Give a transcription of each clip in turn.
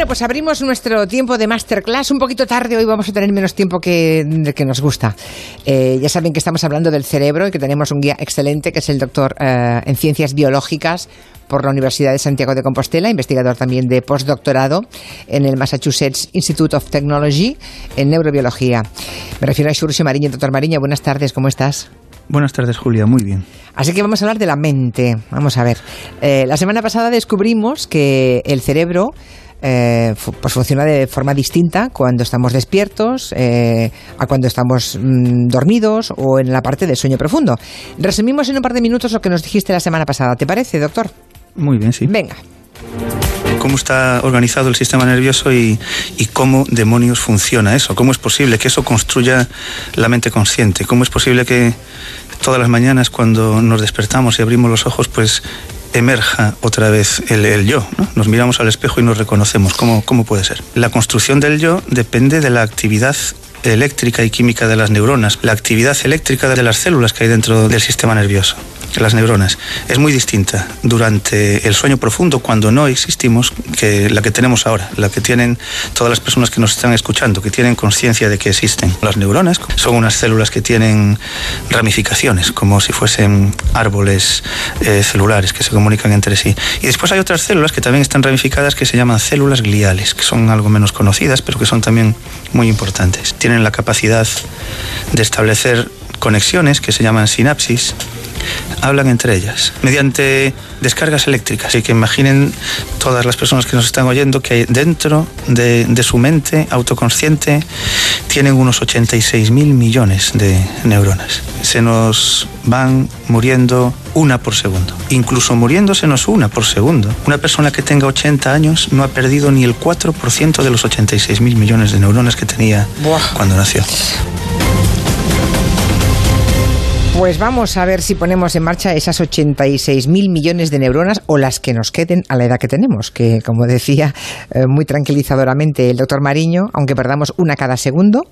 Bueno, pues abrimos nuestro tiempo de masterclass un poquito tarde. Hoy vamos a tener menos tiempo que, que nos gusta. Eh, ya saben que estamos hablando del cerebro y que tenemos un guía excelente que es el doctor eh, en ciencias biológicas por la Universidad de Santiago de Compostela, investigador también de postdoctorado en el Massachusetts Institute of Technology en neurobiología. Me refiero a Xurxo Mariño. Doctor Mariño, buenas tardes, ¿cómo estás? Buenas tardes, Julia, muy bien. Así que vamos a hablar de la mente. Vamos a ver. Eh, la semana pasada descubrimos que el cerebro eh, pues funciona de forma distinta cuando estamos despiertos, eh, a cuando estamos mm, dormidos o en la parte del sueño profundo. Resumimos en un par de minutos lo que nos dijiste la semana pasada. ¿Te parece, doctor? Muy bien, sí. Venga cómo está organizado el sistema nervioso y, y, cómo demonios funciona eso. ¿Cómo es posible que eso construya la mente consciente? ¿Cómo es posible que todas las mañanas cuando nos despertamos y abrimos los ojos, pues emerja otra vez el, yo. ¿no? Nos miramos al espejo y nos reconocemos. ¿Cómo, ¿Cómo puede ser? La construcción del yo depende de la actividad eléctrica y química de las neuronas, la actividad eléctrica de las células que hay dentro del sistema nervioso las neuronas, es muy distinta durante el sueño profundo, cuando no existimos, que la que tenemos ahora, la que tienen todas las personas que nos están escuchando, que tienen conciencia de que existen. Las neuronas son unas células que tienen ramificaciones, como si fuesen árboles eh, celulares que se comunican entre sí. Y después hay otras células que también están ramificadas que se llaman células gliales, que son algo menos conocidas, pero que son también muy importantes. Tienen la capacidad de establecer conexiones que se llaman sinapsis hablan entre ellas mediante descargas eléctricas. Así que imaginen todas las personas que nos están oyendo que dentro de, su mente autoconsciente tienen unos 86 mil millones de neuronas. Se nos van muriendo una por segundo. Incluso muriéndosenos una por segundo. Una persona que tenga 80 años no ha perdido ni el 4% de los 86 mil millones de neuronas que tenía cuando nació. Pues vamos a ver si ponemos en marcha esas 86 mil millones de neuronas o las que nos queden a la edad que tenemos, que como decía eh, muy tranquilizadoramente el doctor Mariño, aunque perdamos una cada segundo,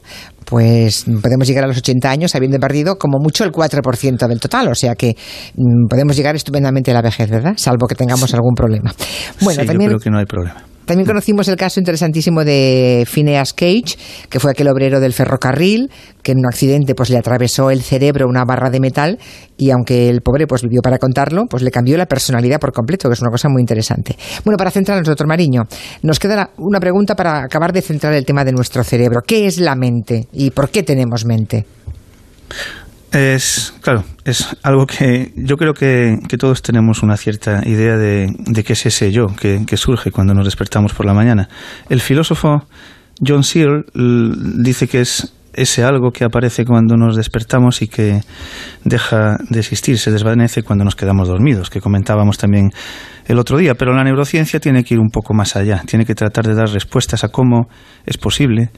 pues podemos llegar a los 80 años habiendo perdido como mucho el 4% del total, o sea que mm, podemos llegar estupendamente a la vejez, ¿verdad? Salvo que tengamos algún problema. Bueno, también... yo creo que no hay problema. También conocimos el caso interesantísimo de Phineas Cage, que fue aquel obrero del ferrocarril que en un accidente pues le atravesó el cerebro una barra de metal y aunque el pobre pues vivió para contarlo, pues le cambió la personalidad por completo, que es una cosa muy interesante. Bueno, para centrarnos, doctor Mariño, nos queda una pregunta para acabar de centrar el tema de nuestro cerebro. ¿Qué es la mente y por qué tenemos mente? Es, claro, es algo que yo creo que, todos tenemos una cierta idea de, de qué es ese yo que, surge cuando nos despertamos por la mañana. El filósofo John Searle dice que es ese algo que aparece cuando nos despertamos y que deja de existir, se desvanece cuando nos quedamos dormidos, que comentábamos también el otro día. Pero la neurociencia tiene que ir un poco más allá, tiene que tratar de dar respuestas a cómo es posible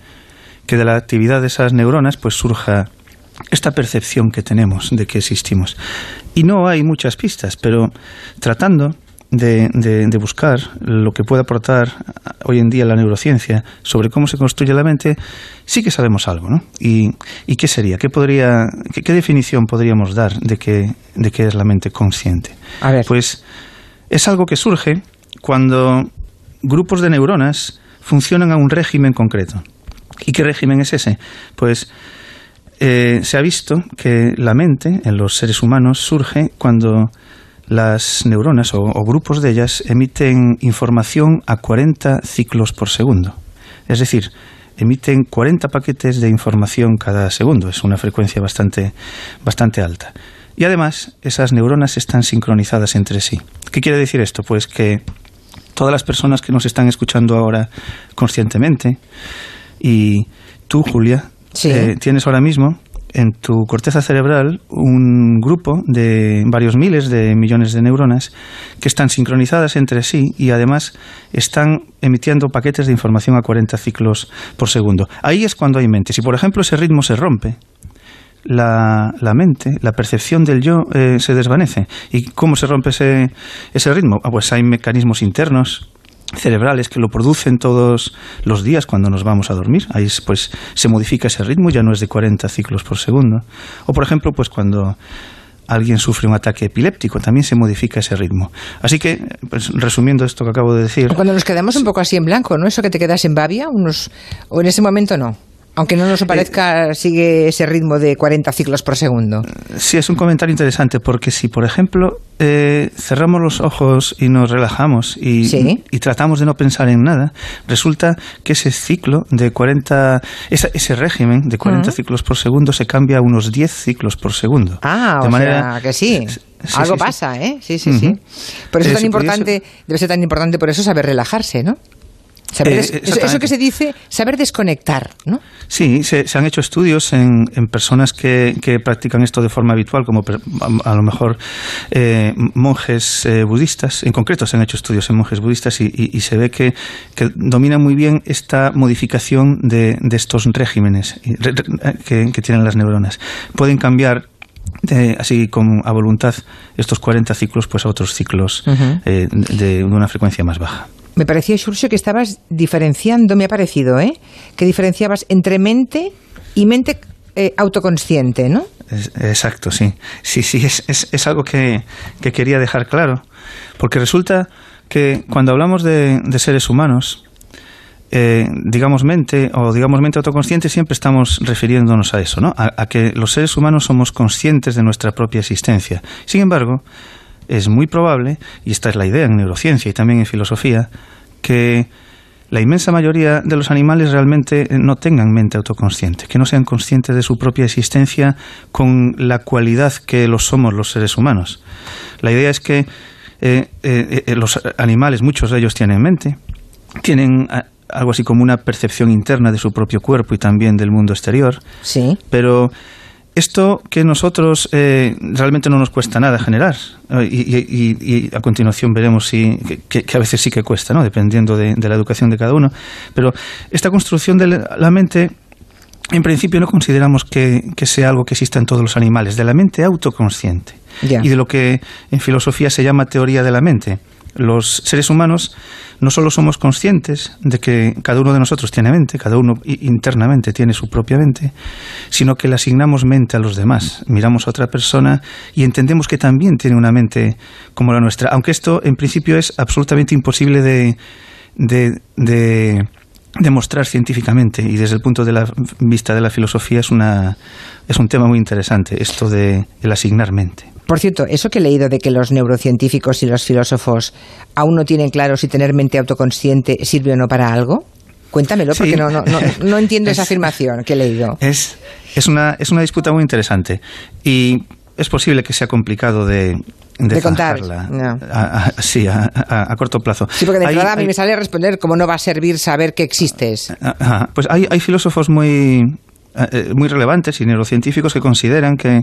que de la actividad de esas neuronas pues surja esta percepción que tenemos de que existimos. Y no hay muchas pistas, pero tratando de, de, buscar lo que puede aportar hoy en día la neurociencia sobre cómo se construye la mente, sí que sabemos algo, ¿no? ¿Y, y qué sería? ¿Qué, podría, qué, definición podríamos dar de qué, de qué es la mente consciente? A ver. Pues es algo que surge cuando grupos de neuronas funcionan a un régimen concreto. ¿Y qué régimen es ese? Pues eh, se ha visto que la mente en los seres humanos surge cuando las neuronas o, grupos de ellas emiten información a 40 ciclos por segundo. Es decir, emiten 40 paquetes de información cada segundo. Es una frecuencia bastante, bastante alta. Y además, esas neuronas están sincronizadas entre sí. ¿Qué quiere decir esto? Pues que todas las personas que nos están escuchando ahora conscientemente, y tú, Julia, eh, tienes ahora mismo en tu corteza cerebral un grupo de varios miles de millones de neuronas que están sincronizadas entre sí y además están emitiendo paquetes de información a 40 ciclos por segundo. Ahí es cuando hay mente. Si, por ejemplo, ese ritmo se rompe, la, mente, la percepción del yo eh, se desvanece. ¿Y cómo se rompe ese, ese ritmo? Ah, pues hay mecanismos internos cerebrales que lo producen todos los días cuando nos vamos a dormir. Ahí pues se modifica ese ritmo, ya no es de 40 ciclos por segundo. O por ejemplo, pues cuando alguien sufre un ataque epiléptico, también se modifica ese ritmo. Así que, pues, resumiendo esto que acabo de decir. Cuando nos quedamos un poco así en blanco, ¿no? Eso que te quedas en babia, unos, o en ese momento no. Aunque no nos parezca, sigue ese ritmo de 40 ciclos por segundo. Sí, es un comentario interesante porque si, por ejemplo, eh, cerramos los ojos y nos relajamos y, y, tratamos de no pensar en nada, resulta que ese ciclo de 40, ese régimen de 40 ciclos por segundo se cambia a unos 10 ciclos por segundo. Ah, de o manera, sea que sí. Algo pasa, ¿eh? Sí, sí, sí. Por eso es tan importante, debe ser tan importante por eso saber relajarse, ¿no? Eh, eso, que se dice, saber desconectar, ¿no? Sí, se, han hecho estudios en, personas que, practican esto de forma habitual, como a, lo mejor eh, monjes eh, budistas. En concreto, se han hecho estudios en monjes budistas y, se ve que, que, domina muy bien esta modificación de, estos regímenes que, tienen las neuronas. Pueden cambiar así como a voluntad estos 40 ciclos pues a otros ciclos de, una frecuencia más baja. Me parecía, Xurxo, que estabas diferenciando, me ha parecido, ¿eh? Que diferenciabas entre mente y mente eh, autoconsciente, ¿no? exacto, sí. Sí, sí, es, es, algo que, quería dejar claro. Porque resulta que cuando hablamos de, seres humanos, eh, digamos mente o digamos mente autoconsciente, siempre estamos refiriéndonos a eso, ¿no? a, que los seres humanos somos conscientes de nuestra propia existencia. Sin embargo, es muy probable, y esta es la idea en neurociencia y también en filosofía, que la inmensa mayoría de los animales realmente no tengan mente autoconsciente, que no sean conscientes de su propia existencia con la cualidad que lo somos los seres humanos. La idea es que eh, eh, eh, los animales, muchos de ellos tienen mente, tienen algo así como una percepción interna de su propio cuerpo y también del mundo exterior. Sí. Pero esto que nosotros eh, realmente no nos cuesta nada generar eh, y, a continuación veremos si, que, a veces sí que cuesta, ¿no? dependiendo de, la educación de cada uno. Pero esta construcción de la mente, en principio no consideramos que, sea algo que exista en todos los animales, de la mente autoconsciente y de lo que en filosofía se llama teoría de la mente. Los seres humanos no solo somos conscientes de que cada uno de nosotros tiene mente, cada uno internamente tiene su propia mente, sino que le asignamos mente a los demás. Miramos a otra persona y entendemos que también tiene una mente como la nuestra, aunque esto en principio es absolutamente imposible de, de, demostrar científicamente y desde el punto de la vista de la filosofía es una es un tema muy interesante esto de el asignar mente. Por cierto, eso que he leído de que los neurocientíficos y los filósofos aún no tienen claro si tener mente autoconsciente sirve o no para algo. Cuéntamelo, porque no, no, no, entiendo esa afirmación que he leído. Es, es, una, es una disputa muy interesante y es posible que sea complicado de, de, contar. sí, a, corto plazo. Sí, porque de entrada a mí me sale responder cómo no va a servir saber que existes. pues hay, hay filósofos muy, eh, muy relevantes y neurocientíficos que consideran que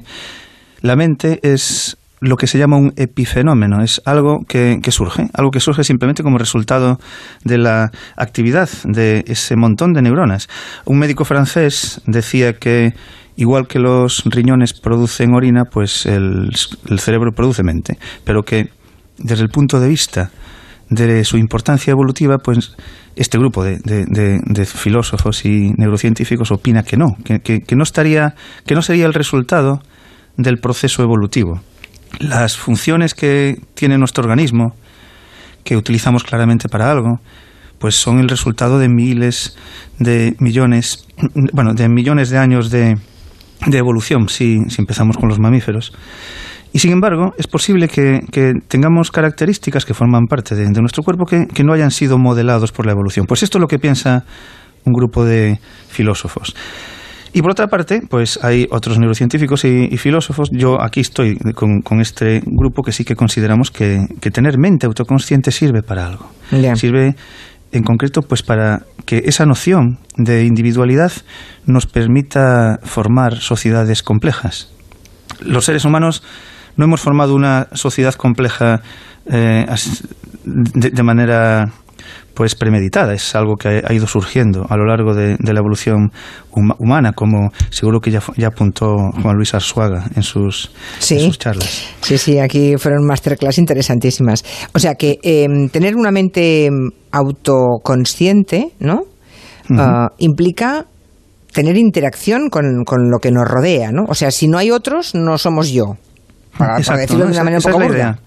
la mente es lo que se llama un epifenómeno, es algo que, surge, algo que surge simplemente como resultado de la actividad de ese montón de neuronas. Un médico francés decía que igual que los riñones producen orina, pues el, cerebro produce mente, pero que desde el punto de vista de su importancia evolutiva, pues este grupo de, filósofos y neurocientíficos opina que no, que, no estaría, que no sería el resultado del proceso evolutivo. Las funciones que tiene nuestro organismo, que utilizamos claramente para algo, pues son el resultado de miles de millones, bueno, de millones de años de, de evolución, si, empezamos con los mamíferos. Y sin embargo, es posible que, tengamos características que forman parte de, nuestro cuerpo que, que, no hayan sido modelados por la evolución. Pues esto es lo que piensa un grupo de filósofos. Y por otra parte, pues hay otros neurocientíficos y, filósofos. Yo aquí estoy con, este grupo que sí que consideramos que, tener mente autoconsciente sirve para algo. Sirve en concreto pues para que esa noción de individualidad nos permita formar sociedades complejas. Los seres humanos no hemos formado una sociedad compleja eh, de manera pues premeditada, es algo que ha ido surgiendo a lo largo de, la evolución humana, como seguro que ya, ya apuntó Juan Luis Arzuaga en sus, sus charlas. Sí, sí, aquí fueron masterclass interesantísimas. O sea que em, tener una mente autoconsciente, ¿no? Ah, implica tener interacción con, con, lo que nos rodea, ¿no? O sea, si no hay otros, no somos yo. para, decirlo de una manera un poco burda.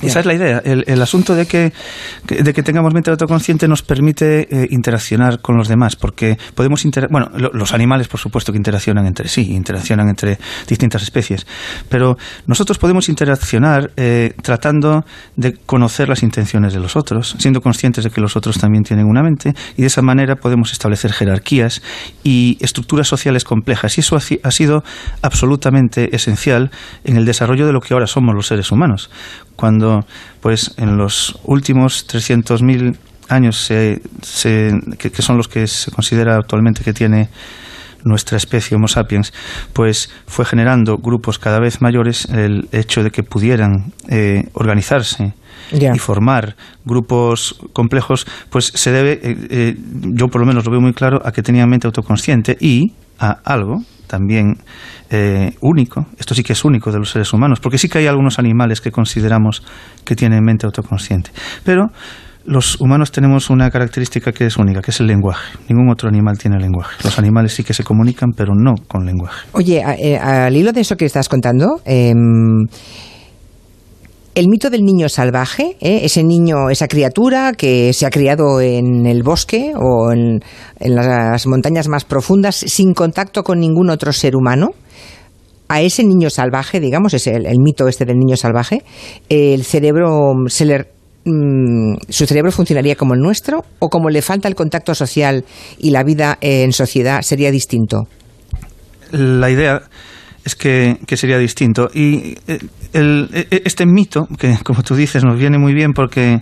Esa es la idea. El, asunto de que, de que tengamos mente autoconsciente nos permite eh, interaccionar con los demás, porque podemos inter bueno, los animales por supuesto que interaccionan entre sí, interaccionan entre distintas especies, pero nosotros podemos interaccionar eh, tratando de conocer las intenciones de los otros, siendo conscientes de que los otros también tienen una mente, y de esa manera podemos establecer jerarquías y estructuras sociales complejas. Y eso ha sido absolutamente esencial en el desarrollo de lo que ahora somos los seres humanos cuando pues en los últimos 300.000 años que, son los que se considera actualmente que tiene nuestra especie Homo sapiens, pues fue generando grupos cada vez mayores el hecho de que pudieran eh, organizarse y formar grupos complejos, pues se debe, eh, eh, yo por lo menos lo veo muy claro, a que tenían mente autoconsciente y a algo también eh, único, esto sí que es único de los seres humanos, porque sí que hay algunos animales que consideramos que tienen mente autoconsciente, pero los humanos tenemos una característica que es única, que es el lenguaje. Ningún otro animal tiene lenguaje. Los animales sí que se comunican, pero no con lenguaje. Oye, al hilo de eso que estás contando, em, el mito del niño salvaje, ¿eh? ese niño, esa criatura que se ha criado en el bosque o en, las montañas más profundas sin contacto con ningún otro ser humano, a ese niño salvaje, digamos, es el, mito este del niño salvaje, el cerebro se le mm, su cerebro funcionaría como el nuestro o como le falta el contacto social y la vida en sociedad sería distinto. La idea es que, sería distinto. Y eh, el, e, este mito, que como tú dices nos viene muy bien porque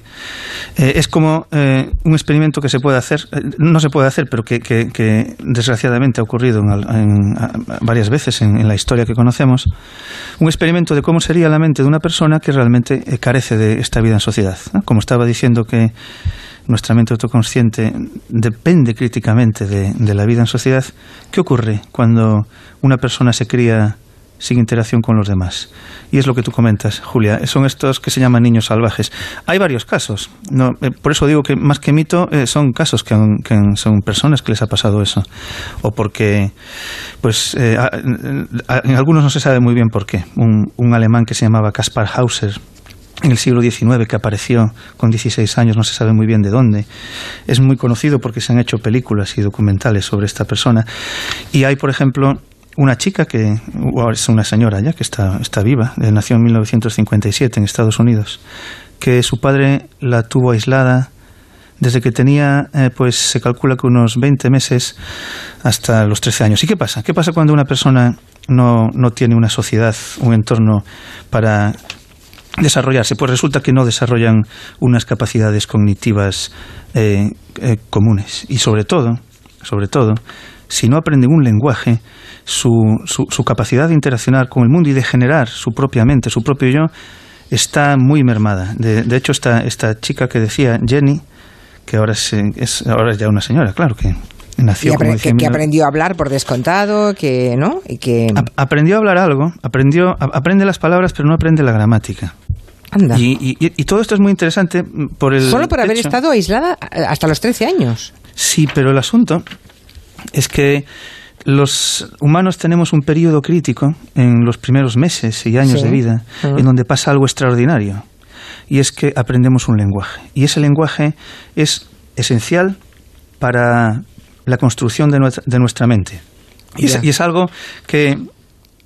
eh, es como eh, un experimento que se puede hacer, no se puede hacer, pero que, que, desgraciadamente ha ocurrido en, varias veces en, la historia que conocemos, un experimento de cómo sería la mente de una persona que realmente carece de esta vida en sociedad. Como estaba diciendo que nuestra mente autoconsciente depende críticamente de, la vida en sociedad, ¿qué ocurre cuando una persona se cría sin interacción con los demás. Y es lo que tú comentas, Julia. Son estos que se llaman niños salvajes. Hay varios casos. No, eh, por eso digo que más que mito eh, son casos que, son personas que les ha pasado eso. O porque, pues, eh, en algunos no se sabe muy bien por qué. Un, un alemán que se llamaba Kaspar Hauser en el siglo XIX que apareció con 16 años, no se sabe muy bien de dónde. Es muy conocido porque se han hecho películas y documentales sobre esta persona. Y hay, por ejemplo, una chica que es una señora ya que está, está viva, eh, nació en 1957 en Estados Unidos, que su padre la tuvo aislada desde que tenía, eh, pues se calcula que unos 20 meses hasta los 13 años. ¿Y qué pasa? ¿Qué pasa cuando una persona no, no tiene una sociedad, un entorno para desarrollarse? Pues resulta que no desarrollan unas capacidades cognitivas eh, eh, comunes. Y sobre todo, sobre todo, si no aprenden un lenguaje, su, su, capacidad de interaccionar con el mundo y de generar su propia mente, su propio yo, está muy mermada. De, de hecho, esta, esta chica que decía, Jenny, que ahora es, ahora es ya una señora, claro que nació que, aprendió a hablar por descontado, que no y que aprendió a hablar algo, aprendió aprende las palabras pero no aprende la gramática. Y, todo esto es muy interesante por el. Solo por haber estado aislada hasta los 13 años. Sí, pero el asunto es que los humanos tenemos un periodo crítico en los primeros meses y años de vida en donde pasa algo extraordinario. Y es que aprendemos un lenguaje. Y ese lenguaje es esencial para la construcción de nuestra, mente. y es, algo que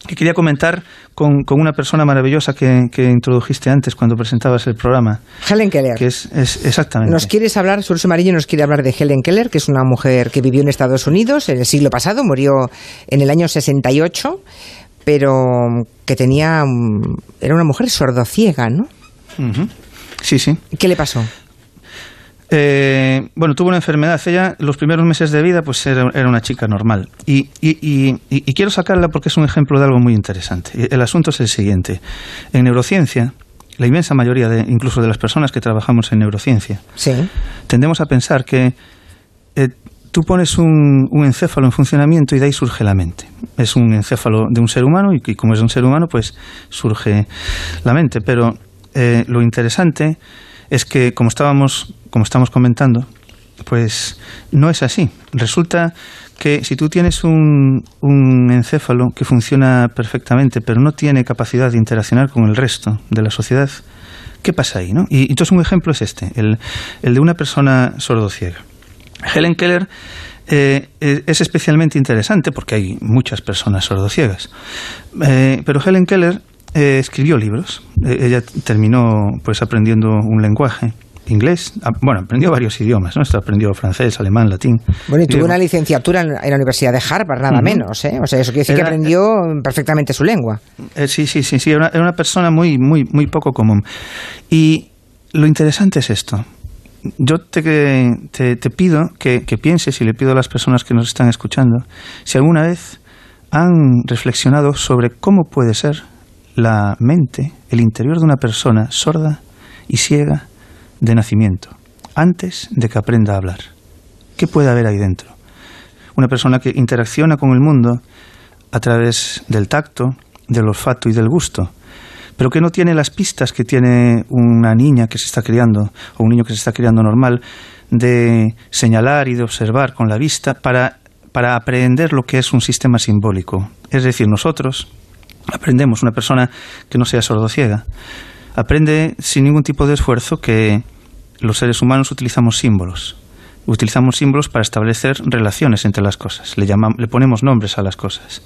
que quería comentar con, una persona maravillosa que, introdujiste antes cuando presentabas el programa. Helen Keller. Que es, exactamente. Nos quieres hablar, Surso Amarillo nos quiere hablar de Helen Keller, que es una mujer que vivió en Estados Unidos en el siglo pasado, murió en el año 68, pero que tenía. Era una mujer sordociega, ¿no? Sí, sí. ¿Qué le pasó? Eh, bueno, tuvo una enfermedad. Ella, los primeros meses de vida, pues era, una chica normal. Y, quiero sacarla porque es un ejemplo de algo muy interesante. El asunto es el siguiente. En neurociencia, la inmensa mayoría, de, incluso de las personas que trabajamos en neurociencia, tendemos a pensar que eh, tú pones un, encéfalo en funcionamiento y de ahí surge la mente. Es un encéfalo de un ser humano y, como es un ser humano, pues surge la mente. Pero eh, lo interesante es que, como estábamos, como estamos comentando, pues no es así. Resulta que si tú tienes un, un, encéfalo que funciona perfectamente, pero no tiene capacidad de interaccionar con el resto de la sociedad, ¿qué pasa ahí? No? Y entonces un ejemplo es este, el, el de una persona sordociega. Helen Keller eh, es especialmente interesante porque hay muchas personas sordociegas. Eh, pero Helen Keller eh, escribió libros. Ella terminó pues aprendiendo un lenguaje inglés, ah, bueno, aprendió varios idiomas, ¿no? aprendió francés, alemán, latín. Bueno, y tuvo una licenciatura en, la Universidad de Harvard, nada menos, ¿eh? O sea, eso quiere decir que aprendió perfectamente su lengua. Eh, sí, sí, sí, sí, era una, persona muy, muy, muy poco común. Y lo interesante es esto. Yo te, te, te pido que, que pienses, y le pido a las personas que nos están escuchando, si alguna vez han reflexionado sobre cómo puede ser la mente, el interior de una persona sorda y ciega de nacimiento, antes de que aprenda a hablar. ¿Qué puede haber ahí dentro? Una persona que interacciona con el mundo a través del tacto, del olfato y del gusto, pero que no tiene las pistas que tiene una niña que se está criando o un niño que se está criando normal de señalar y de observar con la vista para, para aprender lo que es un sistema simbólico. Es decir, nosotros, aprendemos, una persona que no sea sordociega, aprende sin ningún tipo de esfuerzo que los seres humanos utilizamos símbolos. Utilizamos símbolos para establecer relaciones entre las cosas. Le, llamamos, le ponemos nombres a las cosas.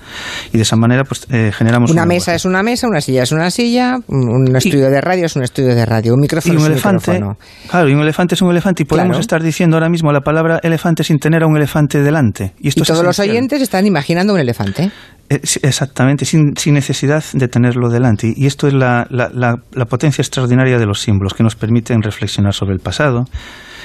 Y de esa manera pues, eh, generamos... Una mesa es una mesa, una silla es una silla, un estudio de radio es un estudio de radio, un micrófono y un es un elefante, micrófono. Claro, y un elefante es un elefante. Y podemos Claro. estar diciendo ahora mismo la palabra elefante sin tener a un elefante delante. Y, esto Y es todos los oyentes están imaginando un elefante. Eh, Exactamente, sin, sin necesidad de tenerlo delante. Y esto es la, la- la- la potencia extraordinaria de los símbolos, que nos permiten reflexionar sobre el pasado,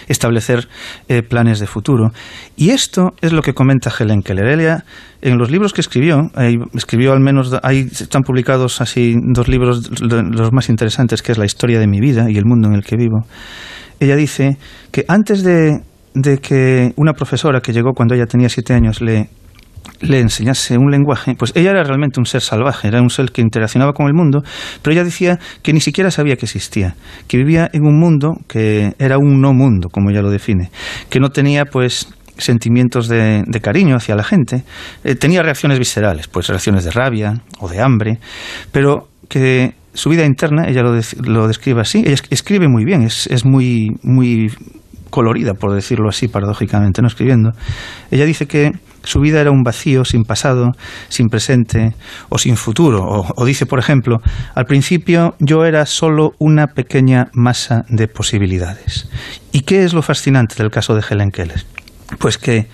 establecer eh, planes de futuro. Y esto es lo que comenta Helen Keller. Ella, en los libros que escribió, ahí escribió al menos, ahí están publicados así dos libros, los más interesantes, que es La historia de mi vida y el mundo en el que vivo. Ella dice que antes de, de que una profesora que llegó cuando ella tenía siete años le le enseñase un lenguaje, pues ella era realmente un ser salvaje, era un ser que interaccionaba con el mundo, pero ella decía que ni siquiera sabía que existía, que vivía en un mundo que era un no mundo, como ella lo define, que no tenía pues sentimientos de, de cariño hacia la gente, eh, tenía reacciones viscerales, pues reacciones de rabia o de hambre, pero que su vida interna, ella lo, dec- lo describe así, ella es- escribe muy bien, es, es muy, muy colorida, por decirlo así, paradójicamente, no escribiendo. Ella dice que su vida era un vacío sin pasado, sin presente o sin futuro. O, dice, por ejemplo, al principio yo era solo una pequeña masa de posibilidades. ¿Y qué es lo fascinante del caso de Helen Keller? Pues que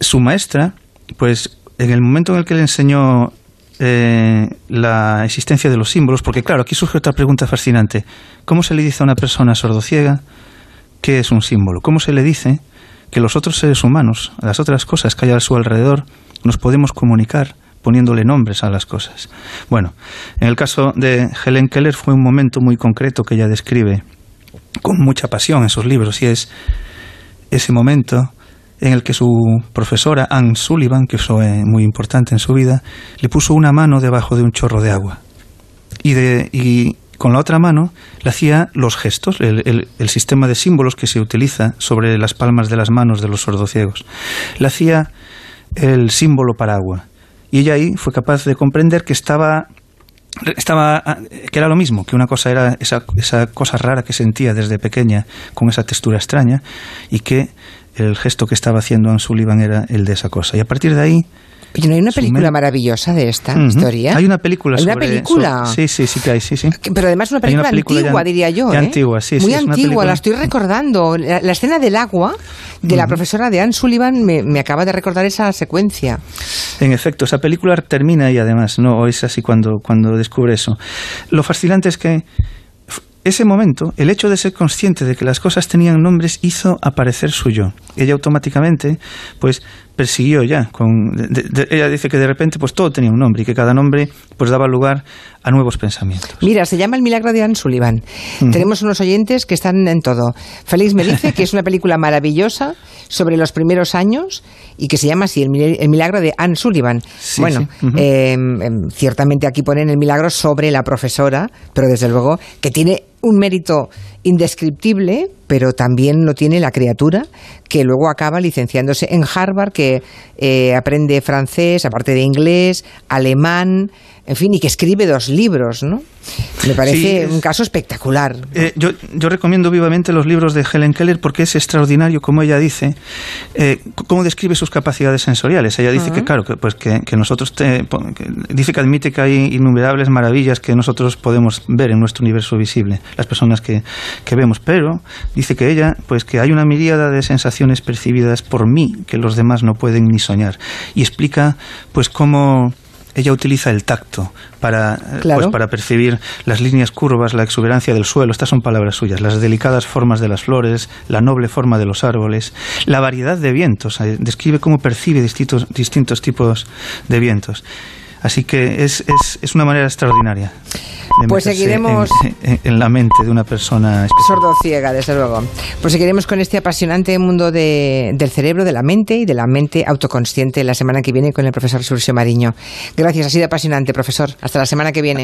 su maestra, pues en el momento en el que le enseñó eh, la existencia de los símbolos, porque claro, aquí surge otra pregunta fascinante. ¿Cómo se le dice a una persona sordociega qué es un símbolo? ¿Cómo se le dice que los otros seres humanos, las otras cosas que hay a su alrededor, nos podemos comunicar poniéndole nombres a las cosas? Bueno, en el caso de Helen Keller fue un momento muy concreto que ella describe con mucha pasión en sus libros y es ese momento en el que su profesora Anne Sullivan, que fue muy importante en su vida, le puso una mano debajo de un chorro de agua. Y, de, y con la otra mano le hacía los gestos, el, sistema de símbolos que se utiliza sobre las palmas de las manos de los sordociegos. Le hacía el símbolo para agua. Y ella ahí fue capaz de comprender que estaba que era lo mismo que una cosa era esa, esa cosa rara que sentía desde pequeña con esa textura extraña y que el gesto que estaba haciendo Anne Sullivan era el de esa cosa y a partir de ahí Oye, ¿no hay una película maravillosa de esta historia? hay una película ¿Hay una sobre- película? sí sí sí que hay sí sí Pero además una Hay una película, película antigua, ya- diría yo. ¿eh? antigua, sí, Muy sí, antigua, película- la estoy recordando. La, la escena del agua de la profesora de Anne Sullivan me, me acaba de recordar esa secuencia. En efecto, esa película termina y además, no o es así cuando, cuando descubre eso. Lo fascinante es que ese momento, el hecho de ser consciente de que las cosas tenían nombres, hizo aparecer su yo. Ella automáticamente, pues, persiguió ya. Con, de- de- ella dice que de repente, pues, todo tenía un nombre y que cada nombre, pues, daba lugar a nuevos pensamientos. Mira, se llama El milagro de Anne Sullivan. Tenemos unos oyentes que están en todo. Félix me dice que es una película maravillosa sobre los primeros años y que se llama así, El, mil- El milagro de Anne Sullivan. Sí, bueno, sí. Eh, em, ciertamente aquí ponen el milagro sobre la profesora, pero desde luego que tiene un mérito indescriptible, pero también lo tiene la criatura que luego acaba licenciándose en Harvard, que eh, aprende francés, aparte de inglés, alemán, en fin, y que escribe dos libros, ¿no? Me parece un caso espectacular. Eh, yo, yo, recomiendo vivamente los libros de Helen Keller porque es extraordinario, como ella dice, eh, cómo describe sus capacidades sensoriales. Ella dice que, claro, que, pues que, nosotros, dice que admite que hay innumerables maravillas que nosotros podemos ver en nuestro universo visible, las personas que, que vemos, pero dice que ella, pues que hay una miríada de sensaciones percibidas por mí que los demás no pueden ni soñar. Y explica, pues, cómo ella utiliza el tacto para, eh, pues, para percibir las líneas curvas, la exuberancia del suelo, estas son palabras suyas, las delicadas formas de las flores, la noble forma de los árboles, la variedad de vientos, eh, describe cómo percibe distintos, distintos tipos de vientos. Así que es, es, es una manera extraordinaria pues seguiremos en, la mente de una persona sordo ciega desde luego. Pues seguiremos con este apasionante mundo del cerebro de la mente y de la mente autoconsciente la semana que viene con el profesor Surcio Mariño. Gracias ha sido apasionante profesor. Hasta la semana que viene